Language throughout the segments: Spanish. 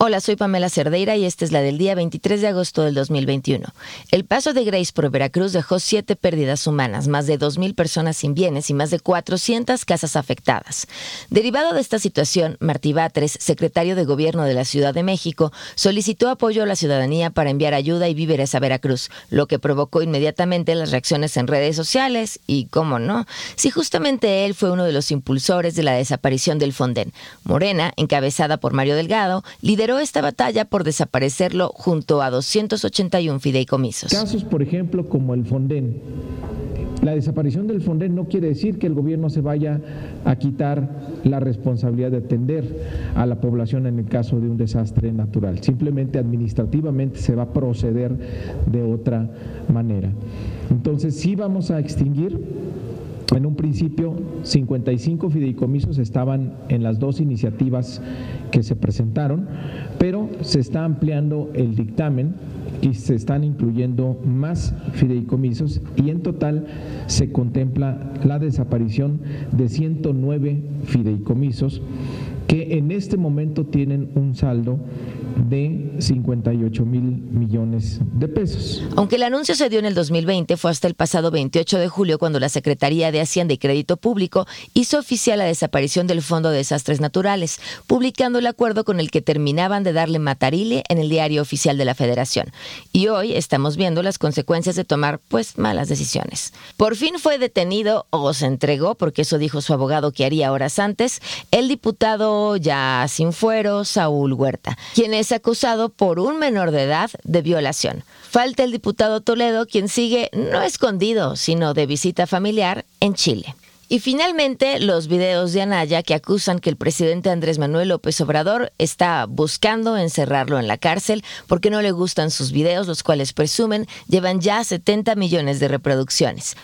Hola, soy Pamela Cerdeira y esta es la del día 23 de agosto del 2021. El paso de Grace por Veracruz dejó siete pérdidas humanas, más de 2.000 personas sin bienes y más de 400 casas afectadas. Derivado de esta situación, Martí Batres, secretario de Gobierno de la Ciudad de México, solicitó apoyo a la ciudadanía para enviar ayuda y víveres a Veracruz, lo que provocó inmediatamente las reacciones en redes sociales y, cómo no, si justamente él fue uno de los impulsores de la desaparición del Fonden. Morena, encabezada por Mario Delgado, lideró esta batalla por desaparecerlo junto a 281 fideicomisos. Casos, por ejemplo, como el Fonden. La desaparición del Fonden no quiere decir que el gobierno se vaya a quitar la responsabilidad de atender a la población en el caso de un desastre natural. Simplemente administrativamente se va a proceder de otra manera. Entonces sí vamos a extinguir en un principio, 55 fideicomisos estaban en las dos iniciativas que se presentaron, pero se está ampliando el dictamen y se están incluyendo más fideicomisos y en total se contempla la desaparición de 109 fideicomisos que en este momento tienen un saldo de 58 mil millones de pesos. Aunque el anuncio se dio en el 2020, fue hasta el pasado 28 de julio cuando la Secretaría de Hacienda y Crédito Público hizo oficial la desaparición del Fondo de Desastres Naturales, publicando el acuerdo con el que terminaban de darle matarile en el diario oficial de la Federación. Y hoy estamos viendo las consecuencias de tomar, pues, malas decisiones. Por fin fue detenido o se entregó, porque eso dijo su abogado que haría horas antes, el diputado ya sin fuero, Saúl Huerta, quien es acusado por un menor de edad de violación. Falta el diputado Toledo, quien sigue no escondido, sino de visita familiar en Chile. Y finalmente, los videos de Anaya que acusan que el presidente Andrés Manuel López Obrador está buscando encerrarlo en la cárcel porque no le gustan sus videos, los cuales presumen llevan ya 70 millones de reproducciones.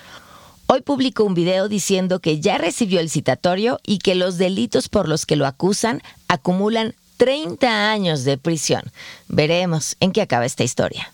Hoy publicó un video diciendo que ya recibió el citatorio y que los delitos por los que lo acusan acumulan 30 años de prisión. Veremos en qué acaba esta historia.